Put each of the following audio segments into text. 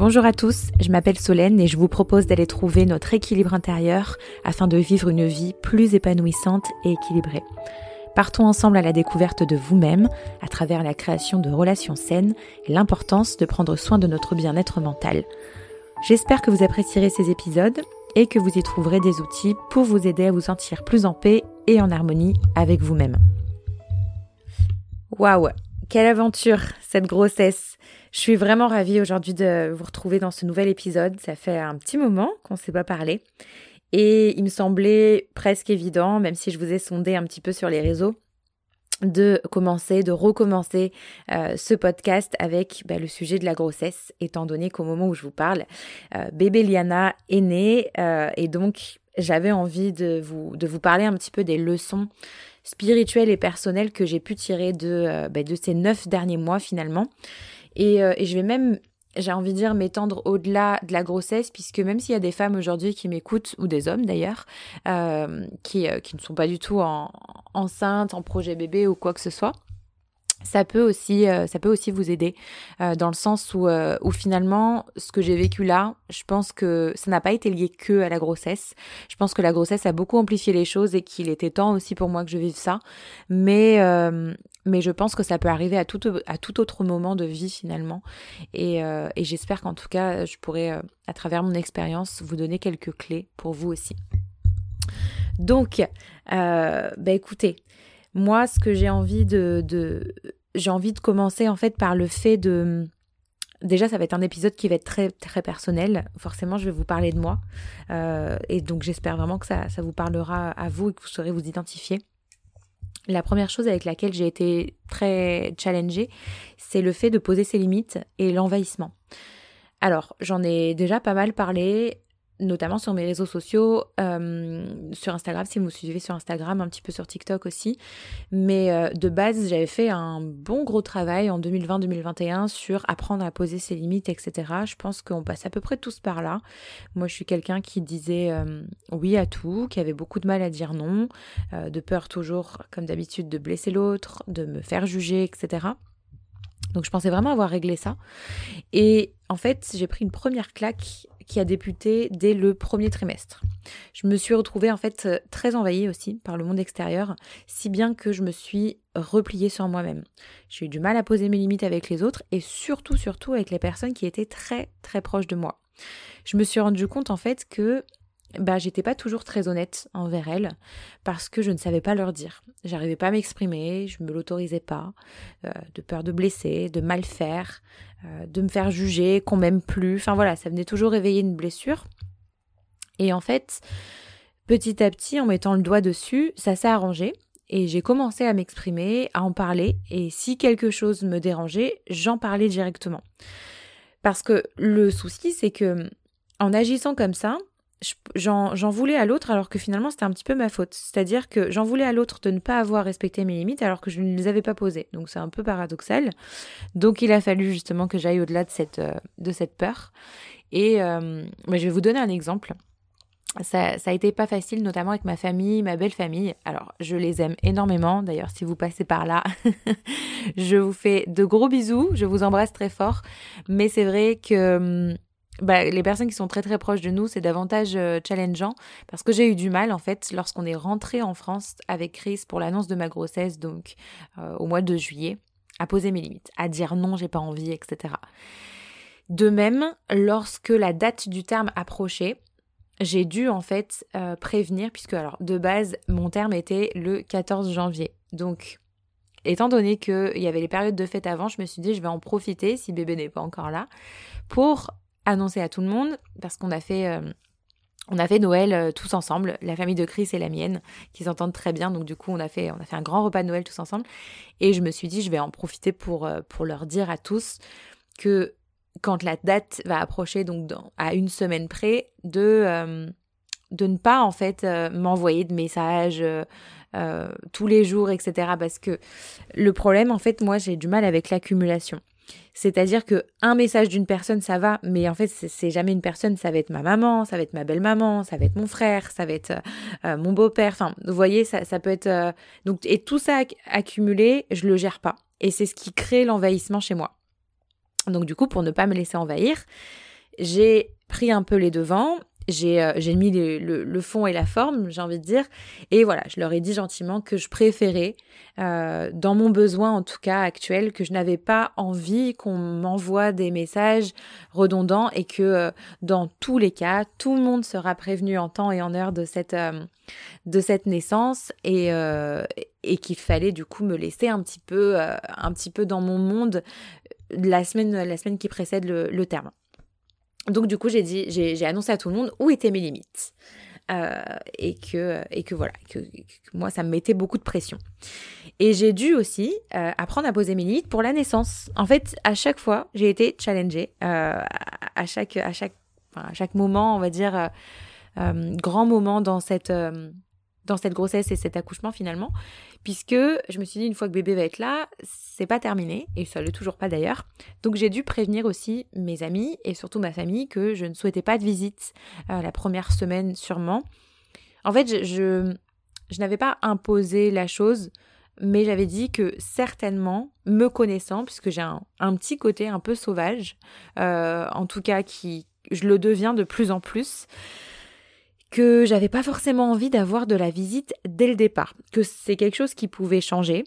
Bonjour à tous, je m'appelle Solène et je vous propose d'aller trouver notre équilibre intérieur afin de vivre une vie plus épanouissante et équilibrée. Partons ensemble à la découverte de vous-même à travers la création de relations saines et l'importance de prendre soin de notre bien-être mental. J'espère que vous apprécierez ces épisodes et que vous y trouverez des outils pour vous aider à vous sentir plus en paix et en harmonie avec vous-même. Waouh, quelle aventure cette grossesse je suis vraiment ravie aujourd'hui de vous retrouver dans ce nouvel épisode. Ça fait un petit moment qu'on ne s'est pas parlé. Et il me semblait presque évident, même si je vous ai sondé un petit peu sur les réseaux, de commencer, de recommencer euh, ce podcast avec bah, le sujet de la grossesse, étant donné qu'au moment où je vous parle, euh, bébé Liana est née euh, et donc j'avais envie de vous, de vous parler un petit peu des leçons spirituelles et personnelles que j'ai pu tirer de, bah, de ces neuf derniers mois finalement. Euh, et, je vais même j'ai envie de dire m'étendre au-delà de la grossesse, puisque même s'il y a des femmes aujourd'hui qui m'écoutent, ou des hommes d'ailleurs, euh, qui, euh, qui, ne sont pas du tout en, enceintes, en projet bébé ou quoi que ce soit, ça peut aussi, euh, ça peut aussi vous aider euh, dans le sens où, euh, où finalement, ce que j'ai vécu là, je pense que ça n'a pas été lié que à la grossesse. Je pense que la grossesse a beaucoup amplifié les choses et qu'il était temps aussi pour moi que je vive ça. Mais, mais je pense que ça peut arriver à tout, à tout autre moment de vie finalement. Et, et j'espère qu'en tout cas, je pourrai, à travers mon expérience, vous donner quelques clés pour vous aussi. Donc, bah écoutez, moi, ce que j'ai envie de, j'ai envie de commencer en fait par le fait de Déjà, ça va être un épisode qui va être très très personnel. Forcément, je vais vous parler de moi. Euh, et donc, j'espère vraiment que ça, ça vous parlera à vous et que vous saurez vous identifier. La première chose avec laquelle j'ai été très challengée, c'est le fait de poser ses limites et l'envahissement. Alors, j'en ai déjà pas mal parlé notamment sur mes réseaux sociaux, euh, sur Instagram, si vous me suivez sur Instagram, un petit peu sur TikTok aussi. Mais euh, de base, j'avais fait un bon gros travail en 2020-2021 sur apprendre à poser ses limites, etc. Je pense qu'on passe à peu près tous par là. Moi, je suis quelqu'un qui disait euh, oui à tout, qui avait beaucoup de mal à dire non, de peur toujours, comme d'habitude, de blesser l'autre, de me faire juger, etc. Donc je pensais vraiment avoir réglé ça. Et en fait, j'ai pris une première claque qui a débuté dès le premier trimestre. Je me suis retrouvée en fait euh, très envahie aussi par le monde extérieur, si bien que je me suis repliée sur moi-même. J'ai eu du mal à poser mes limites avec les autres et surtout, surtout avec les personnes qui étaient très, très proches de moi. Je me suis rendu compte en fait que bah, j'étais pas toujours très honnête envers elles parce que je ne savais pas leur dire. J'arrivais pas à m'exprimer, je me l'autorisais pas, euh, de peur de blesser, de mal faire, euh, de me faire juger, qu'on m'aime plus. Enfin voilà, ça venait toujours réveiller une blessure. Et en fait, petit à petit, en mettant le doigt dessus, ça s'est arrangé. Et j'ai commencé à m'exprimer, à en parler. Et si quelque chose me dérangeait, j'en parlais directement. Parce que le souci, c'est que en agissant comme ça, j'en voulais à l'autre alors que finalement c'était un petit peu ma faute. C'est-à-dire que j'en voulais à l'autre de ne pas avoir respecté mes limites alors que je ne les avais pas posées. Donc c'est un peu paradoxal. Donc il a fallu justement que j'aille au-delà de cette, euh, de cette peur. Et euh, je vais vous donner un exemple. Ça, ça a été pas facile, notamment avec ma famille, ma belle famille. Alors, je les aime énormément. D'ailleurs, si vous passez par là, je vous fais de gros bisous. Je vous embrasse très fort. Mais c'est vrai que hum, bah, les personnes qui sont très très proches de nous, c'est davantage euh, challengeant parce que j'ai eu du mal en fait lorsqu'on est rentré en France avec Chris pour l'annonce de ma grossesse, donc euh, au mois de juillet, à poser mes limites, à dire non, j'ai pas envie, etc. De même, lorsque la date du terme approchait, j'ai dû en fait euh, prévenir, puisque alors de base, mon terme était le 14 janvier. Donc, étant donné qu'il y avait les périodes de fête avant, je me suis dit, je vais en profiter, si bébé n'est pas encore là, pour annoncé à tout le monde parce qu'on a fait euh, on a fait Noël euh, tous ensemble, la famille de Chris et la mienne, qui s'entendent très bien. Donc du coup, on a fait on a fait un grand repas de Noël tous ensemble et je me suis dit je vais en profiter pour euh, pour leur dire à tous que quand la date va approcher donc à une semaine près de de ne pas en fait m'envoyer de messages tous les jours, etc. Parce que le problème, en fait, moi, j'ai du mal avec l'accumulation. C'est-à-dire que un message d'une personne, ça va, mais en fait, c'est jamais une personne, ça va être ma maman, ça va être ma belle-maman, ça va être mon frère, ça va être euh, euh, mon beau-père. Enfin, vous voyez, ça, ça peut être. Euh, donc, et tout ça accumulé, je le gère pas. Et c'est ce qui crée l'envahissement chez moi. Donc, du coup, pour ne pas me laisser envahir, j'ai pris un peu les devants j'ai euh, mis le, fond et la forme, j'ai envie de dire. Et voilà, je leur ai dit gentiment que je préférais, euh, dans mon besoin en tout cas actuel, que je n'avais pas envie qu'on m'envoie des messages redondants et que euh, dans tous les cas, tout le monde sera prévenu en temps et en heure de cette, naissance et, et qu'il fallait du coup me laisser un petit peu, un petit peu dans mon monde la semaine, la semaine qui précède le terme. Donc du coup, j'ai dit, j'ai annoncé à tout le monde où étaient mes limites. Euh, et, que, et que voilà, que, moi, ça me mettait beaucoup de pression. Et j'ai dû aussi euh, apprendre à poser mes limites pour la naissance. En fait, à chaque fois, j'ai été challengée. Euh, à, chaque, à, chaque, à chaque moment, on va dire, grand moment dans cette dans cette grossesse et cet accouchement finalement, puisque je me suis dit une fois que bébé va être là, c'est pas terminé, et ça l'est toujours pas d'ailleurs. Donc j'ai dû prévenir aussi mes amis et surtout ma famille que je ne souhaitais pas de visite euh, la première semaine sûrement. En fait, je, je, n'avais pas imposé la chose, mais j'avais dit que certainement, me connaissant, puisque j'ai un, un, petit côté un peu sauvage, euh, en tout cas qui je le deviens de plus en plus, que j'avais pas forcément envie d'avoir de la visite dès le départ, que c'est quelque chose qui pouvait changer,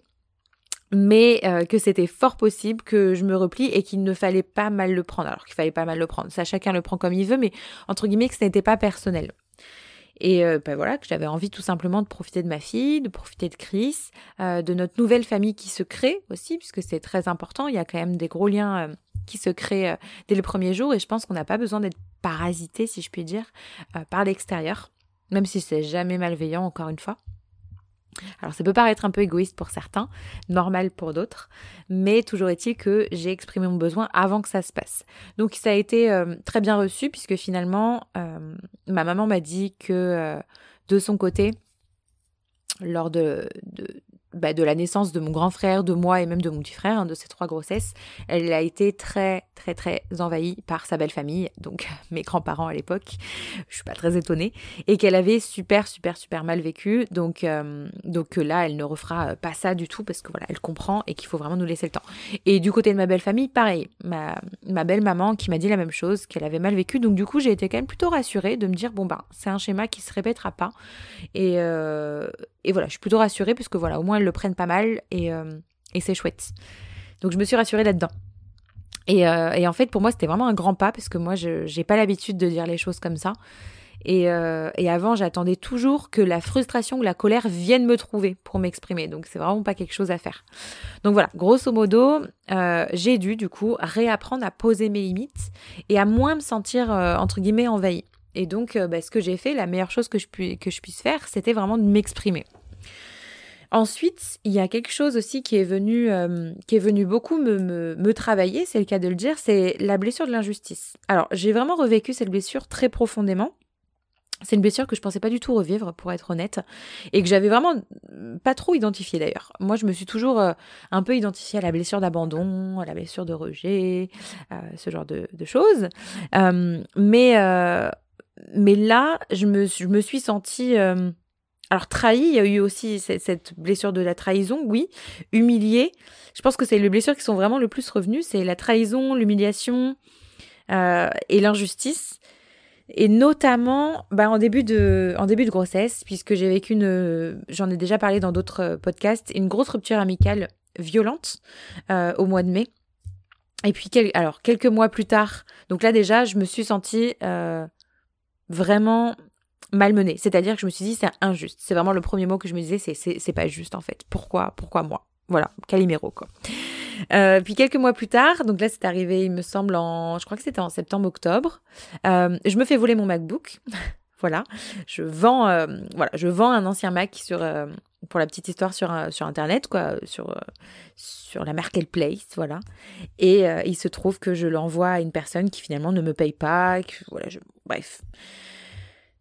mais euh, que c'était fort possible que je me replie et qu'il ne fallait pas mal le prendre. Alors qu'il fallait pas mal le prendre, ça chacun le prend comme il veut, mais entre guillemets que ce n'était pas personnel. Et euh, ben voilà, que j'avais envie tout simplement de profiter de ma fille, de profiter de Chris, euh, de notre nouvelle famille qui se crée aussi, puisque c'est très important. Il y a quand même des gros liens qui se créent dès le premier jour, et je pense qu'on n'a pas besoin d'être parasité, si je puis dire, par l'extérieur, même si c'est jamais malveillant, encore une fois. Alors ça peut paraître un peu égoïste pour certains, normal pour d'autres, mais toujours est-il que j'ai exprimé mon besoin avant que ça se passe. Donc ça a été euh, très bien reçu puisque finalement euh, ma maman m'a dit que euh, de son côté, lors de, bah, de la naissance de mon grand frère, de moi et même de mon petit frère, hein, de ces trois grossesses, elle a été très très très envahie par sa belle famille, donc mes grands-parents à l'époque. Je suis pas très étonnée et qu'elle avait super super super mal vécu. Donc euh, donc là, elle ne refera pas ça du tout parce que voilà, elle comprend et qu'il faut vraiment nous laisser le temps. Et du côté de ma belle famille, pareil, ma ma belle maman qui m'a dit la même chose, qu'elle avait mal vécu. Donc du coup, j'ai été quand même plutôt rassurée de me dire bon ben c'est un schéma qui se répétera pas et euh, et voilà, je suis plutôt rassurée parce que voilà, au moins elles le prennent pas mal et, euh, c'est chouette. Donc je me suis rassurée là-dedans. Et, euh, et, en fait, pour moi, c'était vraiment un grand pas parce que moi, je n'ai pas l'habitude de dire les choses comme ça. Et, euh, et avant, j'attendais toujours que la frustration ou la colère viennent me trouver pour m'exprimer. Donc, c'est vraiment pas quelque chose à faire. Donc voilà, grosso modo, j'ai dû du coup réapprendre à poser mes limites et à moins me sentir entre guillemets envahie. Et donc, euh, bah, ce que j'ai fait, la meilleure chose que je, que je puisse faire, c'était vraiment de m'exprimer. Ensuite, il y a quelque chose aussi qui est venu, euh, qui est venu beaucoup me, me, travailler, c'est le cas de le dire, c'est la blessure de l'injustice. Alors, j'ai vraiment revécu cette blessure très profondément. C'est une blessure que je pensais pas du tout revivre, pour être honnête, et que j'avais vraiment pas trop identifiée d'ailleurs. Moi, je me suis toujours euh, un peu identifiée à la blessure d'abandon, à la blessure de rejet, ce genre de, de choses. mais mais là, je me, je me suis sentie... Euh, alors trahie, il y a eu aussi cette, blessure de la trahison, oui. Humiliée, je pense que c'est les blessures qui sont vraiment le plus revenues, c'est la trahison, l'humiliation euh, et l'injustice. Et notamment bah, en, début de, en début de grossesse, puisque j'ai vécu une, j'en ai déjà parlé dans d'autres podcasts, une grosse rupture amicale violente euh, au mois de mai. Et puis, alors, quelques mois plus tard, donc là déjà, je me suis sentie vraiment malmenée. C'est-à-dire que je me suis dit, c'est injuste. C'est vraiment le premier mot que je me disais, c'est, pas juste en fait. Pourquoi Pourquoi moi? Voilà, Calimero quoi. Euh, puis quelques mois plus tard, donc là c'est arrivé, il me semble en, je crois que c'était en septembre-octobre, euh, je me fais voler mon MacBook. voilà, je vends, euh, voilà, je vends un ancien Mac sur, pour la petite histoire sur sur internet quoi, sur sur la marketplace, voilà. Et il se trouve que je l'envoie à une personne qui finalement ne me paye pas, voilà, je, bref.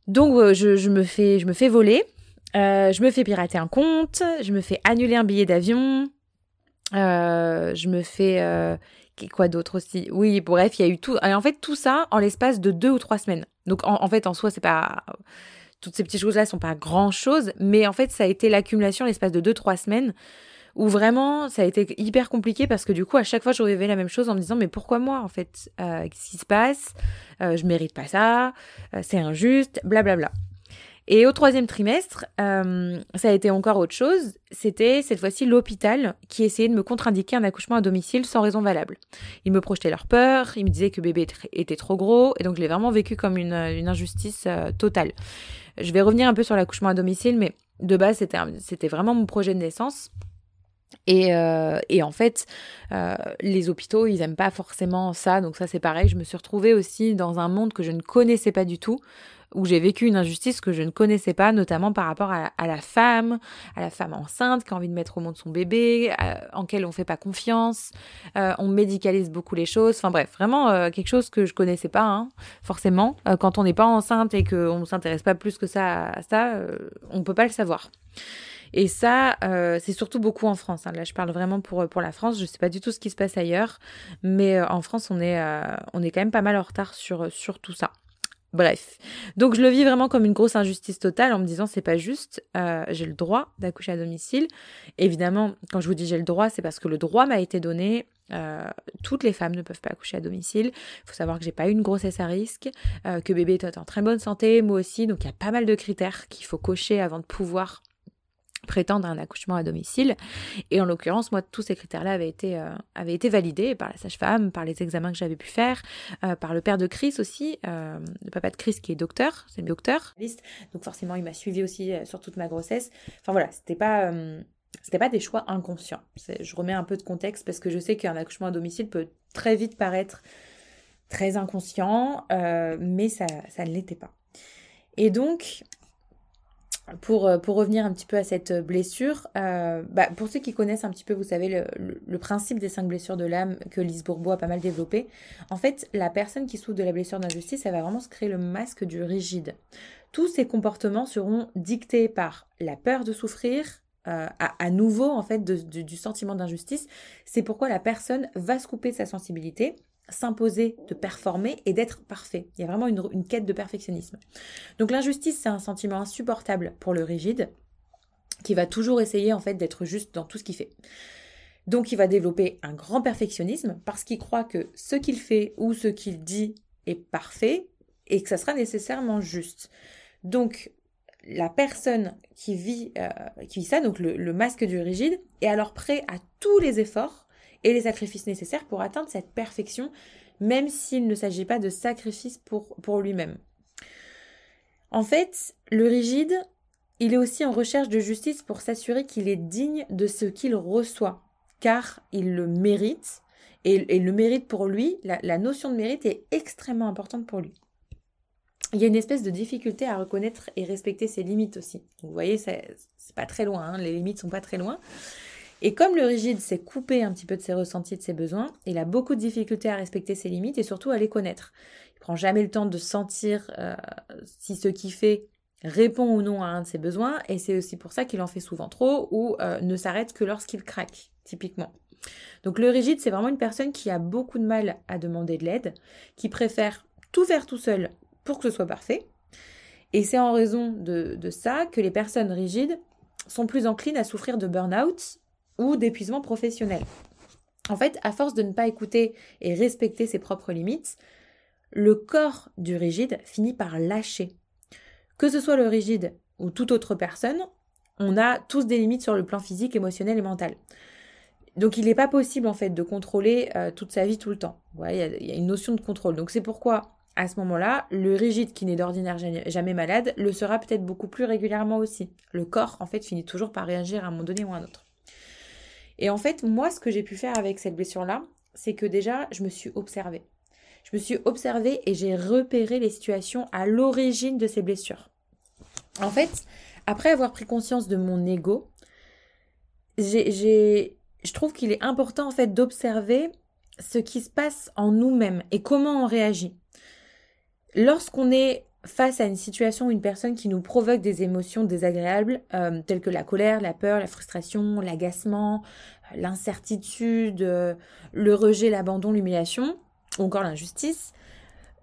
Donc euh, je, me fais, je me fais voler, euh, je me fais pirater un compte, je me fais annuler un billet d'avion, euh, je me fais quoi d'autre aussi? Oui, bref, il y a eu tout. En fait, tout ça en l'espace de deux ou trois semaines. Donc en, fait, en soi, c'est pas toutes ces petites choses-là sont pas grand-chose, mais en fait, ça a été l'accumulation l'espace de deux trois semaines où vraiment ça a été hyper compliqué parce que du coup à chaque fois je revivais la même chose en me disant mais pourquoi moi en fait euh, Qu'est-ce qui se passe? Euh, Je mérite pas ça, euh, c'est injuste, blablabla. Et au troisième trimestre, ça a été encore autre chose. C'était cette fois-ci l'hôpital qui essayait de me contre-indiquer un accouchement à domicile sans raison valable. Ils me projetaient leur peur, ils me disaient que bébé était trop gros, et donc je l'ai vraiment vécu comme une, injustice totale. Je vais revenir un peu sur l'accouchement à domicile, mais de base, c'était vraiment mon projet de naissance. Et, euh, en fait, euh, les hôpitaux, ils n'aiment pas forcément ça. Donc ça, c'est pareil. Je me suis retrouvée aussi dans un monde que je ne connaissais pas du tout, où j'ai vécu une injustice que je ne connaissais pas, notamment par rapport à, la femme, à la femme enceinte qui a envie de mettre au monde son bébé, en quelle on fait pas confiance, euh, on médicalise beaucoup les choses. Enfin bref, vraiment quelque chose que je connaissais pas, hein, forcément. quand on n'est pas enceinte et qu'on ne s'intéresse pas plus que ça à ça, on peut pas le savoir. Et ça, euh, c'est surtout beaucoup en France. Hein. Là, je parle vraiment pour, pour la France. Je ne sais pas du tout ce qui se passe ailleurs. Mais euh, en France, on est, euh, on est quand même pas mal en retard sur, sur tout ça. Bref, donc je le vis vraiment comme une grosse injustice totale en me disant c'est pas juste, j'ai le droit d'accoucher à domicile. Évidemment, quand je vous dis j'ai le droit, c'est parce que le droit m'a été donné. toutes les femmes ne peuvent pas accoucher à domicile. Il faut savoir que j'ai pas eu une grossesse à risque, que bébé est en très bonne santé, moi aussi. Donc il y a pas mal de critères qu'il faut cocher avant de pouvoir prétendre un accouchement à domicile. Et en l'occurrence, moi, tous ces critères-là avaient été, euh, avaient été validés par la sage-femme, par les examens que j'avais pu faire, euh, par le père de Chris aussi, euh, le papa de Chris qui est docteur, c'est le docteur. Donc forcément, il m'a suivi aussi sur toute ma grossesse. Enfin voilà, c'était pas... c'était pas des choix inconscients. Je remets un peu de contexte parce que je sais qu'un accouchement à domicile peut très vite paraître très inconscient, mais ça, ça ne l'était pas. Et donc, pour, euh, pour revenir un petit peu à cette blessure, euh, bah, pour ceux qui connaissent un petit peu, vous savez, le, principe des cinq blessures de l'âme que Lise Bourbeau a pas mal développé, en fait, la personne qui souffre de la blessure d'injustice, elle va vraiment se créer le masque du rigide. Tous ces comportements seront dictés par la peur de souffrir, euh, à, nouveau, en fait, du sentiment d'injustice. C'est pourquoi la personne va se couper de sa sensibilité s'imposer de performer et d'être parfait. Il y a vraiment une, quête de perfectionnisme. Donc l'injustice, c'est un sentiment insupportable pour le rigide qui va toujours essayer en fait d'être juste dans tout ce qu'il fait. Donc il va développer un grand perfectionnisme parce qu'il croit que ce qu'il fait ou ce qu'il dit est parfait et que ça sera nécessairement juste. Donc la personne qui vit, euh, qui ça, donc le, le masque du rigide, est alors prêt à tous les efforts et les sacrifices nécessaires pour atteindre cette perfection, même s'il ne s'agit pas de sacrifices pour, pour lui-même. En fait, le rigide, il est aussi en recherche de justice pour s'assurer qu'il est digne de ce qu'il reçoit, car il le mérite, et, le mérite pour lui, la, notion de mérite est extrêmement importante pour lui. Il y a une espèce de difficulté à reconnaître et respecter ses limites aussi. vous voyez, c'est pas très loin, hein, les limites sont pas très loin. Et comme le rigide s'est coupé un petit peu de ses ressentis, de ses besoins, il a beaucoup de difficultés à respecter ses limites et surtout à les connaître. Il prend jamais le temps de sentir euh, si ce qu'il fait répond ou non à un de ses besoins, et c'est aussi pour ça qu'il en fait souvent trop ou euh, ne s'arrête que lorsqu'il craque, typiquement. Donc le rigide, c'est vraiment une personne qui a beaucoup de mal à demander de l'aide, qui préfère tout faire tout seul pour que ce soit parfait. Et c'est en raison de, de ça que les personnes rigides sont plus enclines à souffrir de burn-out ou d'épuisement professionnel. En fait, à force de ne pas écouter et respecter ses propres limites, le corps du rigide finit par lâcher. Que ce soit le rigide ou toute autre personne, on a tous des limites sur le plan physique, émotionnel et mental. Donc il n'est pas possible en fait de contrôler euh, toute sa vie tout le temps. Il y, a une notion de contrôle. Donc c'est pourquoi à ce moment-là, le rigide qui n'est d'ordinaire jamais malade le sera peut-être beaucoup plus régulièrement aussi. Le corps en fait finit toujours par réagir à un moment donné ou à un autre. Et en fait, moi, ce que j'ai pu faire avec cette blessure-là, c'est que déjà, je me suis observée. Je me suis observée et j'ai repéré les situations à l'origine de ces blessures. En fait, après avoir pris conscience de mon ego, j'ai, je trouve qu'il est important en fait d'observer ce qui se passe en nous-mêmes et comment on réagit. Lorsqu'on est face à une situation ou une personne qui nous provoque des émotions désagréables, euh, telles que la colère, la peur, la frustration, l'agacement, l'incertitude, euh, le rejet, l'abandon, l'humiliation, ou encore l'injustice,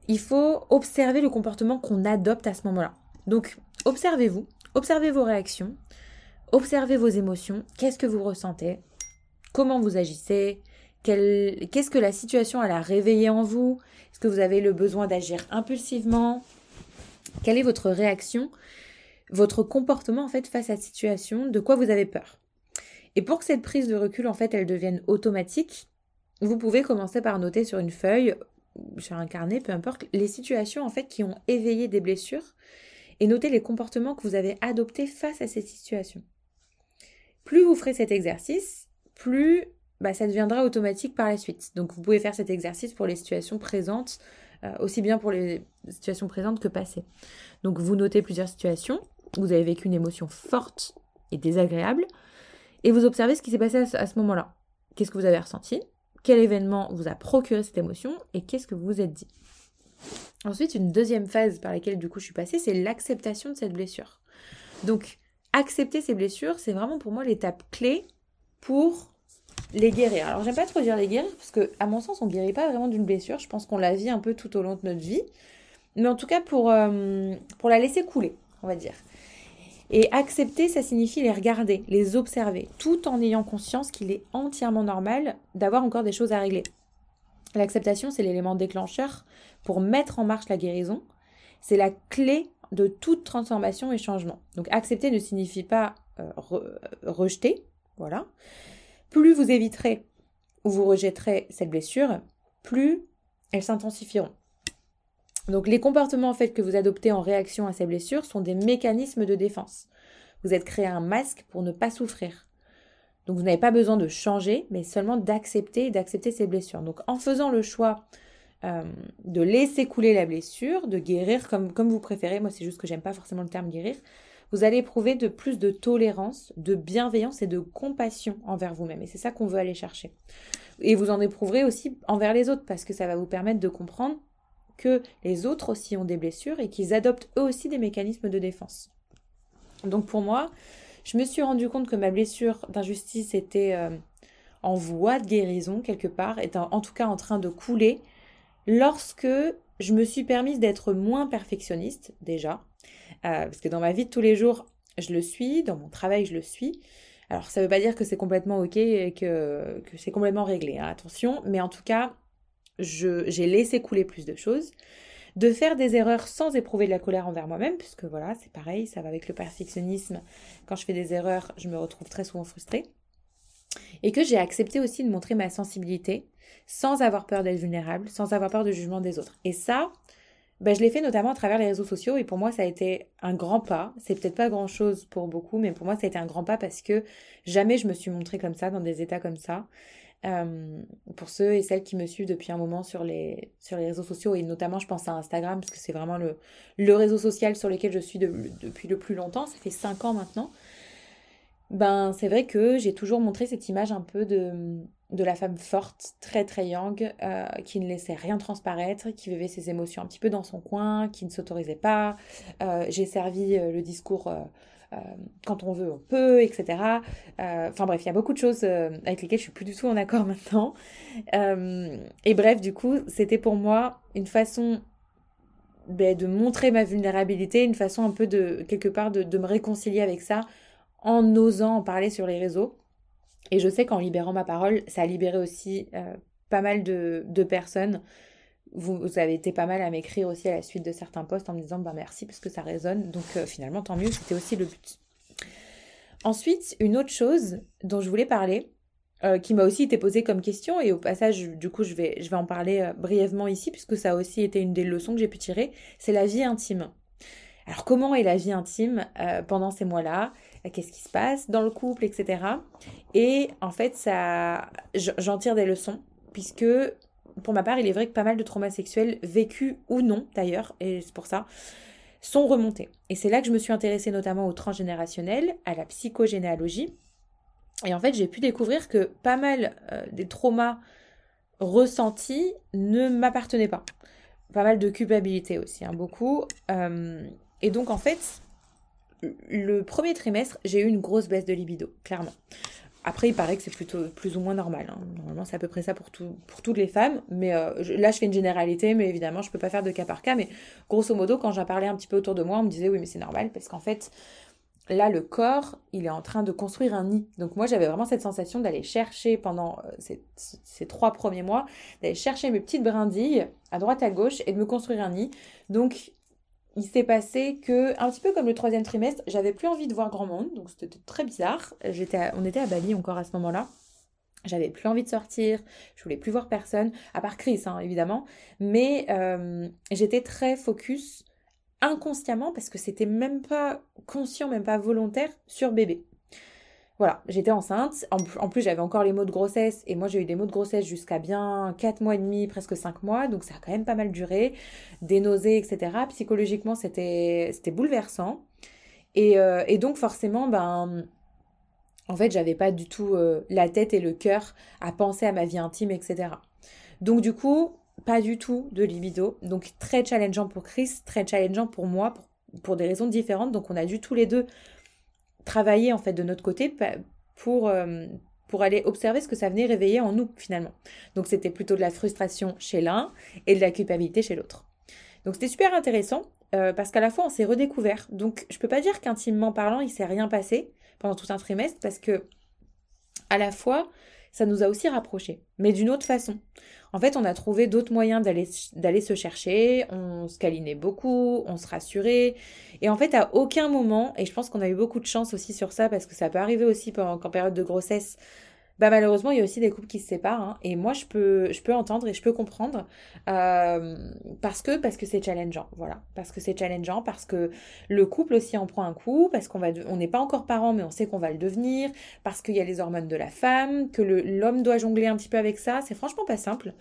il faut observer le comportement qu'on adopte à ce moment-là. Donc, observez-vous, observez vos réactions, Observez vos émotions. Qu'est-ce que vous ressentez Comment vous agissez Qu'est-ce que la situation a réveillé en vous Est-ce que vous avez le besoin d'agir impulsivement Quelle est votre réaction Votre comportement en fait face à cette situation? De quoi vous avez peur? Et pour que cette prise de recul en fait elle devienne automatique, vous pouvez commencer par noter sur une feuille, sur un carnet, peu importe, les situations en fait qui ont éveillé des blessures et noter les comportements que vous avez adoptés face à ces situations. Plus vous ferez cet exercice, plus bah, ça deviendra automatique par la suite. Donc vous pouvez faire cet exercice pour les situations présentes, euh, aussi bien pour les situations présentes que passées. Donc vous notez plusieurs situations, vous avez vécu une émotion forte et désagréable, et vous observez ce qui s'est passé à ce moment-là. Qu'est-ce que vous avez ressenti? Quel événement vous a procuré cette émotion Et qu'est-ce que vous vous êtes dit? Ensuite, une deuxième phase par laquelle du coup je suis passée, c'est l'acceptation de cette blessure. Donc, accepter ces blessures, c'est vraiment pour moi l'étape clé pour les guérir. Alors, j'aime pas trop dire les guérir parce que, à mon sens, on guérit pas vraiment d'une blessure. Je pense qu'on la vit un peu tout au long de notre vie. Mais en tout cas, pour, euh, pour la laisser couler, on va dire. Et accepter, ça signifie les regarder, les observer, tout en ayant conscience qu'il est entièrement normal d'avoir encore des choses à régler. L'acceptation, c'est l'élément déclencheur pour mettre en marche la guérison. C'est la clé de toute transformation et changement. Donc accepter ne signifie pas euh, rejeter, voilà. Plus vous éviterez ou vous rejetterez cette blessure, plus elles s'intensifieront. Donc les comportements en que vous adoptez en réaction à ces blessures sont des mécanismes de défense. Vous êtes créé un masque pour ne pas souffrir. Donc vous n'avez pas besoin de changer, mais seulement d'accepter et d'accepter ces blessures. Donc en faisant le choix euh, de laisser couler la blessure, de guérir comme, comme vous préférez, moi c'est juste que j'aime pas forcément le terme guérir, vous allez éprouver de plus de tolérance, de bienveillance et de compassion envers vous-même. Et c'est ça qu'on veut aller chercher. Et vous en éprouverez aussi envers les autres, parce que ça va vous permettre de comprendre que les autres aussi ont des blessures et qu'ils adoptent eux aussi des mécanismes de défense. Donc pour moi, je me suis rendu compte que ma blessure d'injustice était euh, en voie de guérison quelque part, était en tout cas en train de couler, lorsque je me suis permise d'être moins perfectionniste déjà, parce que dans ma vie de tous les jours, je le suis, dans mon travail, je le suis. Alors ça ne veut pas dire que c'est complètement ok et que, que c'est complètement réglé, hein, attention, mais en tout cas, j'ai laissé couler plus de choses de faire des erreurs sans éprouver de la colère envers moi-même, puisque voilà, c'est pareil, ça va avec le perfectionnisme. Quand je fais des erreurs, je me retrouve très souvent frustrée. Et que j'ai accepté aussi de montrer ma sensibilité sans avoir peur d'être vulnérable, sans avoir peur du jugement des autres. Et ça, ben, je l'ai fait notamment à travers les réseaux sociaux et pour moi ça a été un grand pas. C'est peut-être pas grand chose pour beaucoup, mais pour moi ça a été un grand pas parce que jamais je me suis montrée comme ça, dans des états comme ça. Euh, pour ceux et celles qui me suivent depuis un moment sur les, sur les réseaux sociaux, et notamment je pense à Instagram, parce que c'est vraiment le, le réseau social sur lequel je suis depuis le plus longtemps, ça fait 5 ans maintenant, ben c'est vrai que j'ai toujours montré cette image un peu de, de la femme forte, très très young, euh, qui ne laissait rien transparaître, qui vivait ses émotions un petit peu dans son coin, qui ne s'autorisait pas. Euh, j'ai servi le discours euh, quand on veut, on peut, etc. Euh, enfin bref, il y a beaucoup de choses euh, avec lesquelles je suis plus du tout en accord maintenant. et bref, du coup, c'était pour moi une façon ben, de montrer ma vulnérabilité, une façon un peu de, quelque part, de, me réconcilier avec ça en osant en parler sur les réseaux. Et je sais qu'en libérant ma parole, ça a libéré aussi pas mal de, personnes vous, avez été pas mal à m'écrire aussi à la suite de certains posts en me disant bah merci parce que ça résonne. Donc euh, finalement tant mieux, c'était aussi le but. Ensuite, une autre chose dont je voulais parler, euh, qui m'a aussi été posée comme question, et au passage, du coup, je vais, je vais en parler euh, brièvement ici, puisque ça a aussi été une des leçons que j'ai pu tirer, c'est la vie intime. Alors comment est la vie intime pendant ces mois-là? Qu'est-ce qui se passe dans le couple, etc. Et en fait, ça, j'en tire des leçons, puisque pour ma part, il est vrai que pas mal de traumas sexuels, vécus ou non d'ailleurs, et c'est pour ça, sont remontés. Et c'est là que je me suis intéressée notamment au transgénérationnel, à la psychogénéalogie. Et en fait, j'ai pu découvrir que pas mal euh, des traumas ressentis ne m'appartenaient pas. Pas mal de culpabilité aussi, hein, beaucoup. Euh, et donc, en fait, le premier trimestre, j'ai eu une grosse baisse de libido, clairement. Après, il paraît que c'est plutôt plus ou moins normal. Hein. Normalement, c'est à peu près ça pour, tout, pour toutes les femmes. Mais euh, là, je fais une généralité, mais évidemment, je ne peux pas faire de cas par cas. Mais grosso modo, quand j'en parlais un petit peu autour de moi, on me disait oui, mais c'est normal parce qu'en fait, là, le corps, il est en train de construire un nid. Donc moi, j'avais vraiment cette sensation d'aller chercher pendant euh, ces, trois premiers mois, d'aller chercher mes petites brindilles à droite, à gauche et de me construire un nid. Donc il s'est passé que, un petit peu comme le troisième trimestre, j'avais plus envie de voir grand monde, donc c'était très bizarre. On était à Bali encore à ce moment-là. J'avais plus envie de sortir, je voulais plus voir personne, à part Chris, hein, évidemment. Mais euh, j'étais très focus inconsciemment, parce que c'était même pas conscient, même pas volontaire, sur bébé. Voilà, j'étais enceinte. En, plus, j'avais encore les maux de grossesse. Et moi, j'ai eu des maux de grossesse jusqu'à bien 4 mois et demi, presque 5 mois. Donc, ça a quand même pas mal duré. Des nausées, etc. Psychologiquement, c'était bouleversant. Et, euh, et, donc, forcément, ben, en fait, j'avais pas du tout euh, la tête et le cœur à penser à ma vie intime, etc. Donc, du coup, pas du tout de libido. Donc, très challengeant pour Chris, très challengeant pour moi, pour, pour des raisons différentes. Donc, on a dû tous les deux travailler en fait de notre côté pour, euh, pour aller observer ce que ça venait réveiller en nous finalement. Donc c'était plutôt de la frustration chez l'un et de la culpabilité chez l'autre. Donc c'était super intéressant euh, parce qu'à la fois on s'est redécouvert. Donc je peux pas dire qu'intimement parlant il s'est rien passé pendant tout un trimestre parce que à la fois ça nous a aussi rapprochés, mais d'une autre façon. En fait, on a trouvé d'autres moyens d'aller se chercher, on se câlinait beaucoup, on se rassurait. Et en fait, à aucun moment, et je pense qu'on a eu beaucoup de chance aussi sur ça, parce que ça peut arriver aussi pendant, en période de grossesse, bah malheureusement, il y a aussi des couples qui se séparent. Hein. et moi, je peux, je entendre et je peux comprendre euh, parce que parce que c'est challengeant. Voilà, parce que c'est challengeant, parce que le couple aussi en prend un coup, parce qu'on va, on n'est pas encore parents, mais on sait qu'on va le devenir, parce qu'il y a les hormones de la femme, que l'homme doit jongler un petit peu avec ça. C'est franchement pas simple.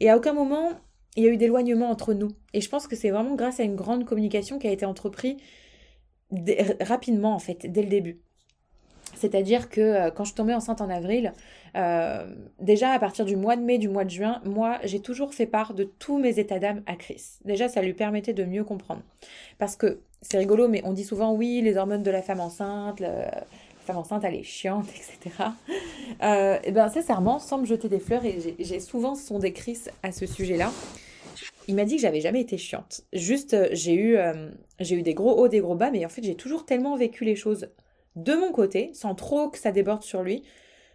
Et à aucun moment, il y a eu d'éloignement entre nous. Et je pense que c'est vraiment grâce à une grande communication qui a été entreprise rapidement en fait, dès le début. C'est-à-dire que euh, quand je tombée enceinte en avril, euh, déjà à partir du mois de mai, du mois de juin, moi j'ai toujours fait part de tous mes états d'âme à Chris. Déjà ça lui permettait de mieux comprendre. Parce que c'est rigolo, mais on dit souvent oui, les hormones de la femme enceinte, la femme enceinte elle est chiante, etc. Euh, et ben sincèrement, sans me jeter des fleurs, et j'ai souvent sondé Chris à ce sujet-là. Il m'a dit que j'avais jamais été chiante. Juste, j'ai eu, j'ai eu des gros hauts, des gros bas, mais en fait, j'ai toujours tellement vécu les choses de mon côté, sans trop que ça déborde sur lui,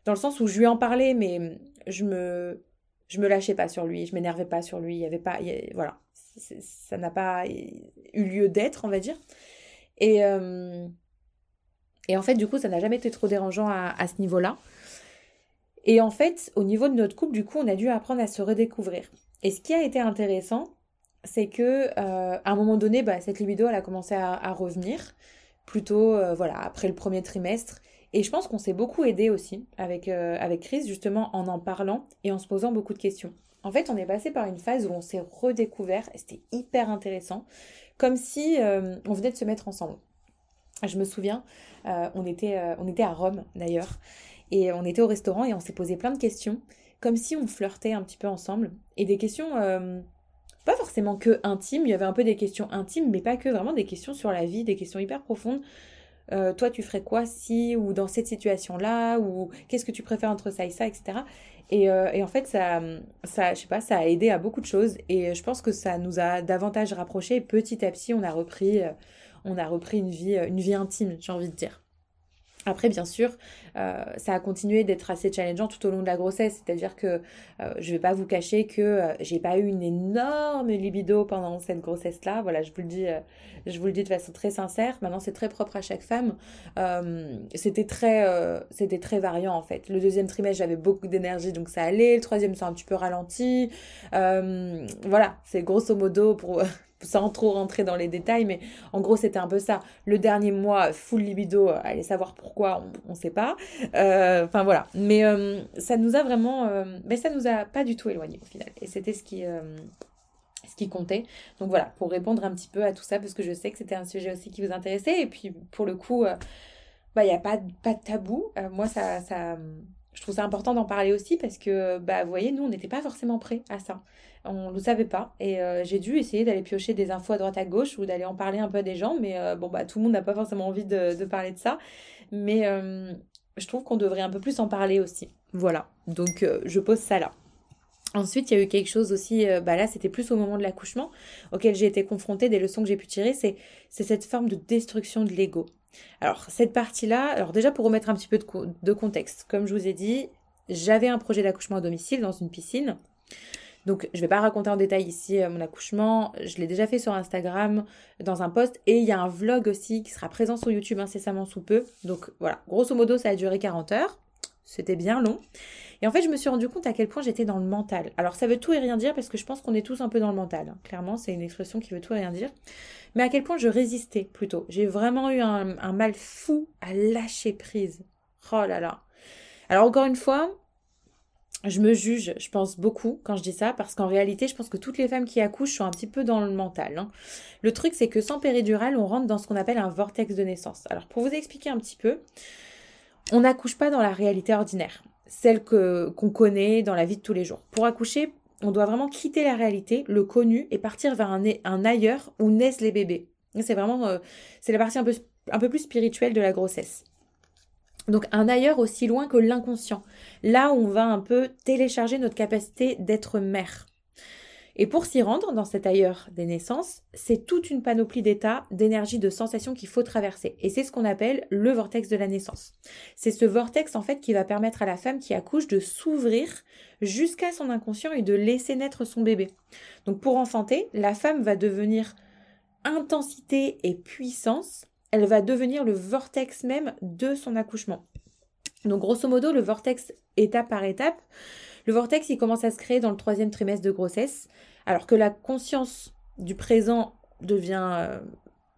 dans le sens où je lui en parlais, mais je me, je me lâchais pas sur lui, je m'énervais pas sur lui, il y avait pas, voilà, ça n'a pas eu lieu d'être, on va dire. Et, euh, et en fait, du coup, ça n'a jamais été trop dérangeant à, ce niveau-là. Et en fait, au niveau de notre couple, du coup, on a dû apprendre à se redécouvrir. Et ce qui a été intéressant, c'est que euh, à un moment donné, bah, cette libido, elle a commencé à revenir plutôt euh, voilà après le premier trimestre. Et je pense qu'on s'est beaucoup aidé aussi avec, euh, avec Chris, justement en en parlant et en se posant beaucoup de questions. En fait, on est passé par une phase où on s'est redécouvert et c'était hyper intéressant, comme si euh, on venait de se mettre ensemble. Je me souviens, on, était, on était à Rome d'ailleurs, et on était au restaurant et on s'est posé plein de questions, comme si on flirtait un petit peu ensemble, et des questions pas forcément que intimes, il y avait un peu des questions intimes, mais pas que, vraiment des questions sur la vie, des questions hyper profondes. Euh, toi, tu ferais quoi si, ou dans cette situation-là, ou qu'est-ce que tu préfères entre ça et ça, etc. Euh, et, en fait, ça, ça, je sais pas, ça a aidé à beaucoup de choses, et je pense que ça nous a davantage rapprochés. petit à petit, on a repris, euh, on a repris une vie, une vie intime, j'ai envie de dire. Après, bien sûr, euh, ça a continué d'être assez challengeant tout au long de la grossesse. C'est-à-dire que euh, je ne vais pas vous cacher que euh, j'ai pas eu une énorme libido pendant cette grossesse-là. Voilà, je vous le dis, je vous le dis de façon très sincère. Maintenant, c'est très propre à chaque femme. c'était très, c'était très variant en fait. Le deuxième trimestre, j'avais beaucoup d'énergie, donc ça allait. Le troisième, c'est un petit peu ralenti. voilà, c'est grosso modo pour sans trop rentrer dans les détails, mais en gros, c'était un peu ça. Le dernier mois, full libido, euh, allez savoir pourquoi, on ne sait pas. Euh, enfin voilà. Mais euh, ça nous a vraiment. mais ça nous a pas du tout éloignés au final. Et c'était ce qui. comptait. Donc voilà, pour répondre un petit peu à tout ça, parce que je sais que c'était un sujet aussi qui vous intéressait. Et puis pour le coup, bah, il n'y a pas, de tabou. moi, ça, ça, je trouve ça important d'en parler aussi parce que, bah, vous voyez, nous, on n'était pas forcément prêts à ça. On ne le savait pas. Et euh, j'ai dû essayer d'aller piocher des infos à droite à gauche ou d'aller en parler un peu à des gens. Mais euh, bon, bah, tout le monde n'a pas forcément envie de, parler de ça. Mais euh, je trouve qu'on devrait un peu plus en parler aussi. Voilà. Donc, je pose ça là. Ensuite, il y a eu quelque chose aussi, bah là c'était plus au moment de l'accouchement, auquel j'ai été confrontée, des leçons que j'ai pu tirer, c'est cette forme de destruction de l'ego. Alors, cette partie-là, alors déjà pour remettre un petit peu de, de contexte, comme je vous ai dit, j'avais un projet d'accouchement à domicile dans une piscine. Donc, je ne vais pas raconter en détail ici euh, mon accouchement. Je l'ai déjà fait sur Instagram dans un post. Et il y a un vlog aussi qui sera présent sur YouTube incessamment sous peu. Donc, voilà. Grosso modo, ça a duré 40 heures. C'était bien long. Et en fait, je me suis rendu compte à quel point j'étais dans le mental. Alors, ça veut tout et rien dire parce que je pense qu'on est tous un peu dans le mental. Hein. Clairement, c'est une expression qui veut tout et rien dire. Mais à quel point je résistais plutôt. J'ai vraiment eu un, un mal fou à lâcher prise. Oh là là. Alors, encore une fois, je me juge, je pense beaucoup quand je dis ça, parce qu'en réalité, je pense que toutes les femmes qui accouchent sont un petit peu dans le mental. Hein. Le truc, c'est que sans péridurale, on rentre dans ce qu'on appelle un vortex de naissance. Alors, pour vous expliquer un petit peu, on n'accouche pas dans la réalité ordinaire, celle que qu'on connaît dans la vie de tous les jours. Pour accoucher, on doit vraiment quitter la réalité, le connu, et partir vers un, un ailleurs où naissent les bébés. C'est vraiment, euh, c'est la partie un peu, un peu plus spirituelle de la grossesse. Donc un ailleurs aussi loin que l'inconscient. Là où on va un peu télécharger notre capacité d'être mère. Et pour s'y rendre dans cet ailleurs des naissances, c'est toute une panoplie d'états, d'énergie, de sensations qu'il faut traverser. Et c'est ce qu'on appelle le vortex de la naissance. C'est ce vortex en fait qui va permettre à la femme qui accouche de s'ouvrir jusqu'à son inconscient et de laisser naître son bébé. Donc pour enfanter, la femme va devenir intensité et puissance elle va devenir le vortex même de son accouchement. Donc grosso modo, le vortex étape par étape, le vortex il commence à se créer dans le troisième trimestre de grossesse, alors que la conscience du présent devient euh,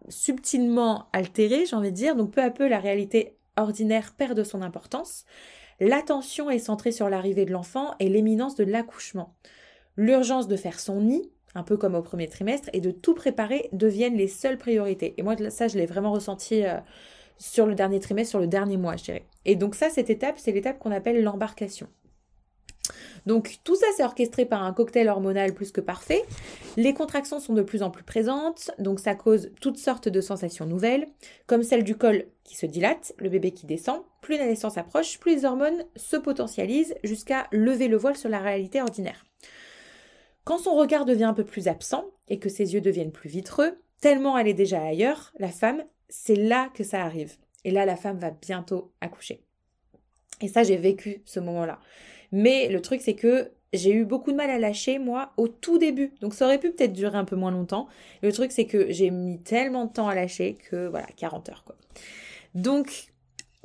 subtilement altérée, j'ai envie de dire, donc peu à peu la réalité ordinaire perd de son importance. L'attention est centrée sur l'arrivée de l'enfant et l'éminence de l'accouchement. L'urgence de faire son nid, un peu comme au premier trimestre, et de tout préparer deviennent les seules priorités. Et moi, ça, je l'ai vraiment ressenti euh, sur le dernier trimestre, sur le dernier mois, je dirais. Et donc ça, cette étape, c'est l'étape qu'on appelle l'embarcation. Donc tout ça, c'est orchestré par un cocktail hormonal plus que parfait. Les contractions sont de plus en plus présentes, donc ça cause toutes sortes de sensations nouvelles, comme celle du col qui se dilate, le bébé qui descend. Plus la naissance approche, plus les hormones se potentialisent jusqu'à lever le voile sur la réalité ordinaire. Quand son regard devient un peu plus absent et que ses yeux deviennent plus vitreux, tellement elle est déjà ailleurs, la femme, c'est là que ça arrive. Et là, la femme va bientôt accoucher. Et ça, j'ai vécu ce moment-là. Mais le truc, c'est que j'ai eu beaucoup de mal à lâcher, moi, au tout début. Donc ça aurait pu peut-être durer un peu moins longtemps. Le truc, c'est que j'ai mis tellement de temps à lâcher que, voilà, 40 heures, quoi. Donc,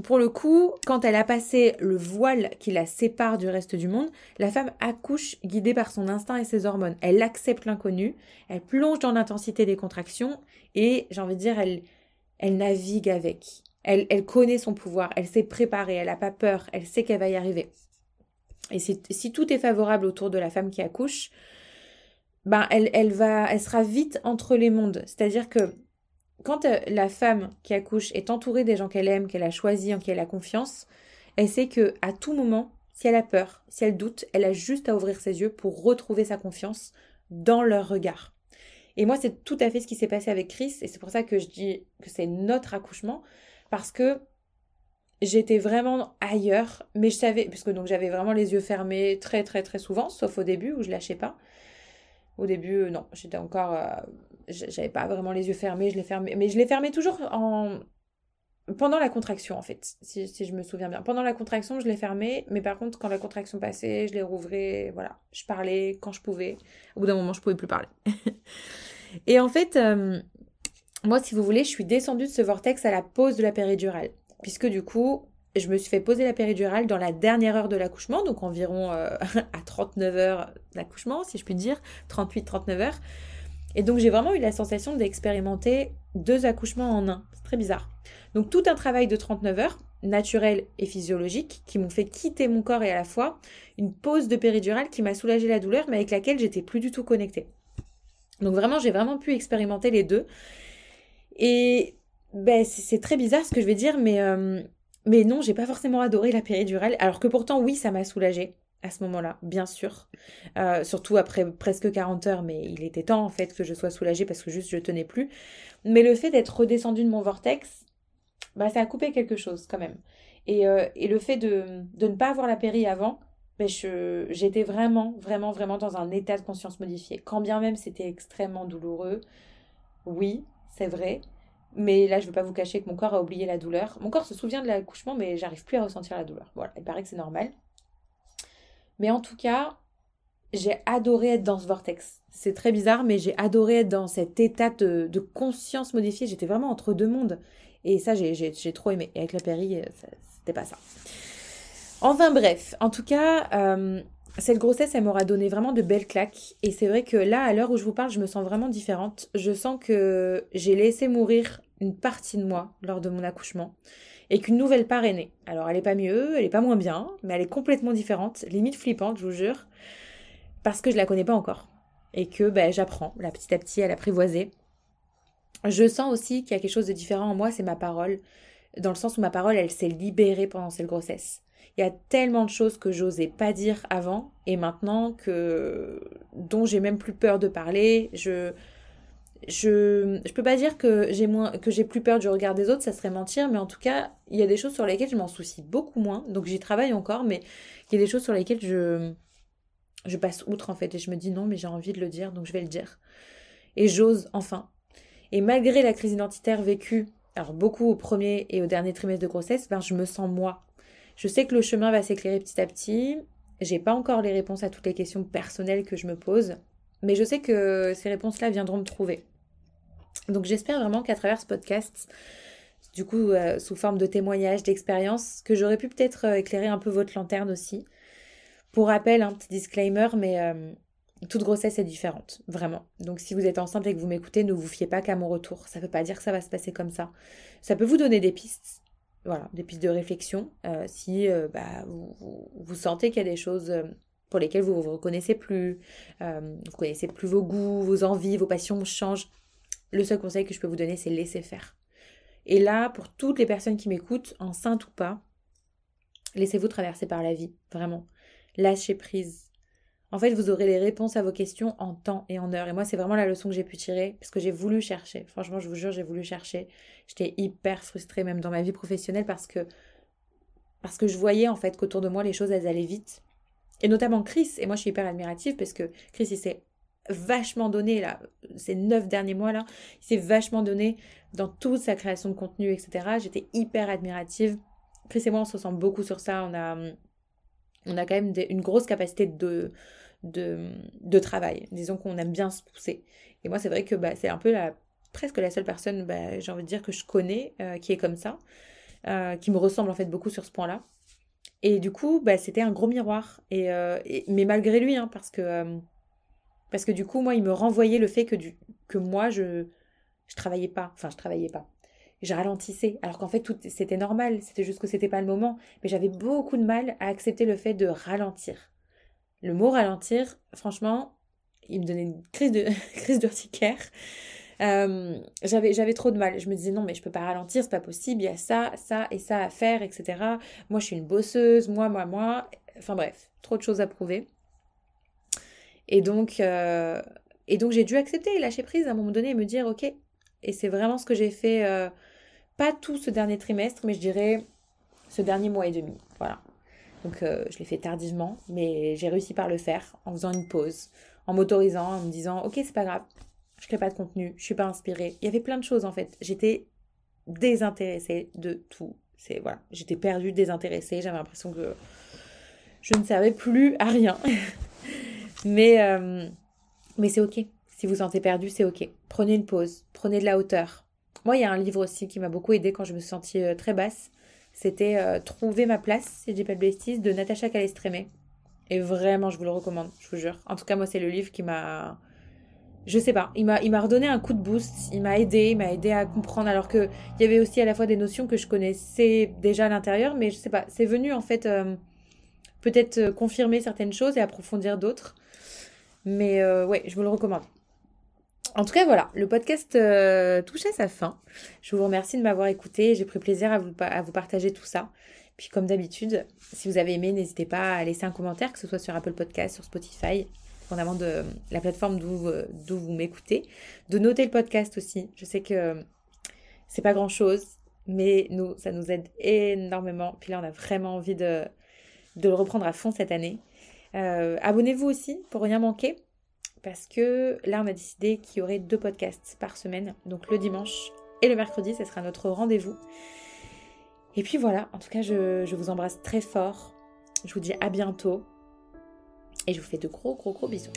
pour le coup, quand elle a passé le voile qui la sépare du reste du monde, la femme accouche guidée par son instinct et ses hormones. Elle accepte l'inconnu, elle plonge dans l'intensité des contractions et, j'ai envie de dire, elle, elle navigue avec. Elle, connaît son pouvoir, elle s'est préparée, elle n'a pas peur, elle sait qu'elle va y arriver. Et si, tout est favorable autour de la femme qui accouche, ben elle, va, elle sera vite entre les mondes. C'est-à-dire que quand euh, la femme qui accouche est entourée des gens qu'elle aime, qu'elle a choisis, en qui elle a confiance, elle sait que à tout moment, si elle a peur, si elle doute, elle a juste à ouvrir ses yeux pour retrouver sa confiance dans leur regard. Et moi, c'est tout à fait ce qui s'est passé avec Chris, et c'est pour ça que je dis que c'est notre accouchement, parce que j'étais vraiment ailleurs, mais je savais, puisque donc j'avais vraiment les yeux fermés très très très souvent, sauf au début où je lâchais pas. Au début, euh, non, j'étais encore euh, j'avais pas vraiment les yeux fermés, je les fermais, mais je les fermais toujours en pendant la contraction en fait, si, je me souviens bien. Pendant la contraction, je les fermais, mais par contre, quand la contraction passait, je les rouvrais, voilà. Je parlais quand je pouvais. Au bout d'un moment, je pouvais plus parler. et en fait, euh, moi, si vous voulez, je suis descendue de ce vortex à la pause de la péridurale, puisque du coup, je me suis fait poser la péridurale dans la dernière heure de l'accouchement, donc environ euh, à 39 heures d'accouchement, si je puis dire, 38-39 heures. Et donc j'ai vraiment eu la sensation d'expérimenter deux accouchements en un. C'est très bizarre. Donc tout un travail de 39 heures, naturel et physiologique, qui m'ont fait quitter mon corps et à la fois une pause de péridurale qui m'a soulagé la douleur, mais avec laquelle j'étais plus du tout connectée. Donc vraiment, j'ai vraiment pu expérimenter les deux. Et ben, c'est très bizarre ce que je vais dire, mais, euh, mais non, j'ai pas forcément adoré la péridurale, alors que pourtant, oui, ça m'a soulagée à ce moment-là, bien sûr. Euh, surtout après presque 40 heures, mais il était temps en fait que je sois soulagée parce que juste je tenais plus. Mais le fait d'être redescendue de mon vortex, bah ça a coupé quelque chose quand même. Et, euh, et le fait de, de, ne pas avoir la péri avant, bah, j'étais vraiment, vraiment, vraiment dans un état de conscience modifié. Quand bien même c'était extrêmement douloureux, oui, c'est vrai, Mais là, je ne veux pas vous cacher que mon corps a oublié la douleur. Mon corps se souvient de l'accouchement, mais j'arrive plus à ressentir la douleur. Voilà, il paraît que c'est normal. Mais en tout cas, j'ai adoré être dans ce vortex. C'est très bizarre, mais j'ai adoré être dans cet état de, conscience modifiée. J'étais vraiment entre deux mondes. Et ça, j'ai trop aimé. Et avec la péri, c'était pas ça. Enfin bref, en tout cas, euh, cette grossesse, elle m'aura donné vraiment de belles claques. Et c'est vrai que là, à l'heure où je vous parle, je me sens vraiment différente. Je sens que j'ai laissé mourir une partie de moi lors de mon accouchement. Et qu'une nouvelle part est née. Alors, elle est pas mieux, elle est pas moins bien, mais elle est complètement différente, limite flippante, je vous jure. Parce que je la connais pas encore. Et que ben, j'apprends, là, petit à petit, à l'apprivoiser. Je sens aussi qu'il y a quelque chose de différent en moi, c'est ma parole. Dans le sens où ma parole, elle s'est libérée pendant cette grossesse. Il y a tellement de choses que j'osais pas dire avant et maintenant que dont j'ai même plus peur de parler. Je je je peux pas dire que j'ai moins que j'ai plus peur du regard des autres, ça serait mentir, mais en tout cas, il y a des choses sur lesquelles je m'en soucie beaucoup moins. Donc j'y travaille encore, mais il y a des choses sur lesquelles je je passe outre en fait et je me dis non, mais j'ai envie de le dire, donc je vais le dire. Et j'ose enfin. Et malgré la crise identitaire vécue, alors beaucoup au premier et au dernier trimestre de grossesse, ben je me sens moi. Je sais que le chemin va s'éclairer petit à petit. J'ai pas encore les réponses à toutes les questions personnelles que je me pose, mais je sais que ces réponses-là viendront me trouver. Donc j'espère vraiment qu'à travers ce podcast, du coup euh, sous forme de témoignages, d'expériences, que j'aurais pu peut-être euh, éclairer un peu votre lanterne aussi. Pour rappel, un petit disclaimer, mais euh, toute grossesse est différente, vraiment. Donc si vous êtes enceinte et que vous m'écoutez, ne vous fiez pas qu'à mon retour. Ça ne veut pas dire que ça va se passer comme ça. Ça peut vous donner des pistes, voilà, des pistes de réflexion. Si bah, vous, sentez qu'il y a des choses pour lesquelles vous vous reconnaissez plus, vous connaissez plus vos goûts, vos envies, vos passions changent, le seul conseil que je peux vous donner, c'est laisser faire. Et là, pour toutes les personnes qui m'écoutent, enceintes ou pas, laissez-vous traverser par la vie, vraiment. Lâchez prise, en fait, vous aurez les réponses à vos questions en temps et en heure. Et moi, c'est vraiment la leçon que j'ai pu tirer, parce que j'ai voulu chercher. Franchement, je vous jure, j'ai voulu chercher. J'étais hyper frustrée, même dans ma vie professionnelle, parce que, parce que je voyais, en fait, qu'autour de moi, les choses, elles allaient vite. Et notamment Chris. Et moi, je suis hyper admirative, parce que Chris, il s'est vachement donné, là, ces neuf derniers mois, là, il s'est vachement donné dans toute sa création de contenu, etc. J'étais hyper admirative. Chris et moi, on se ressent beaucoup sur ça. On a on a quand même une grosse capacité de, de, travail. Disons qu'on aime bien se pousser. Et moi, c'est vrai que bah, c'est un peu la, presque la seule personne, bah, j'ai envie de dire, que je connais euh, qui est comme ça, euh, qui me ressemble en fait beaucoup sur ce point-là. Et du coup, bah, c'était un gros miroir. Et, euh, mais malgré lui, hein, parce que parce que du coup, moi, il me renvoyait le fait que, que moi, je je travaillais pas. Enfin, je travaillais pas je ralentissais. Alors qu'en fait, tout c'était normal, c'était juste que c'était pas le moment. Mais j'avais beaucoup de mal à accepter le fait de ralentir. Le mot ralentir, franchement, il me donnait une crise de crise d'urticaire. Euh, j'avais j'avais trop de mal. Je me disais non mais je peux pas ralentir, c'est pas possible. Il y a ça, ça et ça à faire, etc. Moi je suis une bosseuse, moi moi moi. Enfin bref, trop de choses à prouver. Et donc euh, et donc j'ai dû accepter lâcher prise à un moment donné et me dire ok. Et c'est vraiment ce que j'ai fait. Euh, pas tout ce dernier trimestre, mais je dirais ce dernier mois et demi. Voilà. Donc je l'ai fait tardivement, mais j'ai réussi par le faire en faisant une pause, en m'autorisant, en me disant ok c'est pas grave, je crée pas de contenu, je suis pas inspirée. Il y avait plein de choses en fait. J'étais désintéressée de tout. C'est voilà, j'étais perdue, désintéressée. J'avais l'impression que je ne servais plus à rien. mais euh, mais c'est ok. Si vous sentez perdu, c'est ok. Prenez une pause, prenez de la hauteur, moi, il y a un livre aussi qui m'a beaucoup aidé quand je me suis sentie euh, très basse. C'était euh, Trouver ma place, si je pas de bêtises, de Natacha Calestrémé. Et vraiment, je vous le recommande, je vous jure. En tout cas, moi, c'est le livre qui m'a. Je sais pas, il m'a, il m'a redonné un coup de boost, il m'a aidé, il m'a aidé à comprendre, alors que il y avait aussi à la fois des notions que je connaissais déjà à l'intérieur, mais je sais pas, c'est venu en fait euh, peut-être confirmer certaines choses et approfondir d'autres. Mais ouais, je vous le recommande. En tout cas, voilà, le podcast euh, touche à sa fin. Je vous remercie de m'avoir écouté. J'ai pris plaisir à vous, à vous partager tout ça. Puis, comme d'habitude, si vous avez aimé, n'hésitez pas à laisser un commentaire, que ce soit sur Apple Podcast, sur Spotify, dépendamment de la plateforme d'où vous m'écoutez. De noter le podcast aussi. Je sais que c'est pas grand chose, mais nous, ça nous aide énormément. Puis là, on a vraiment envie de, de le reprendre à fond cette année. Euh, abonnez-vous aussi pour rien manquer parce que là on a décidé qu'il y aurait deux podcasts par semaine, donc le dimanche Et le mercredi, ce sera notre rendez-vous. Et puis voilà, en tout cas, je, je vous embrasse très fort. Je vous dis à bientôt. Et je vous fais de gros, gros, gros bisous.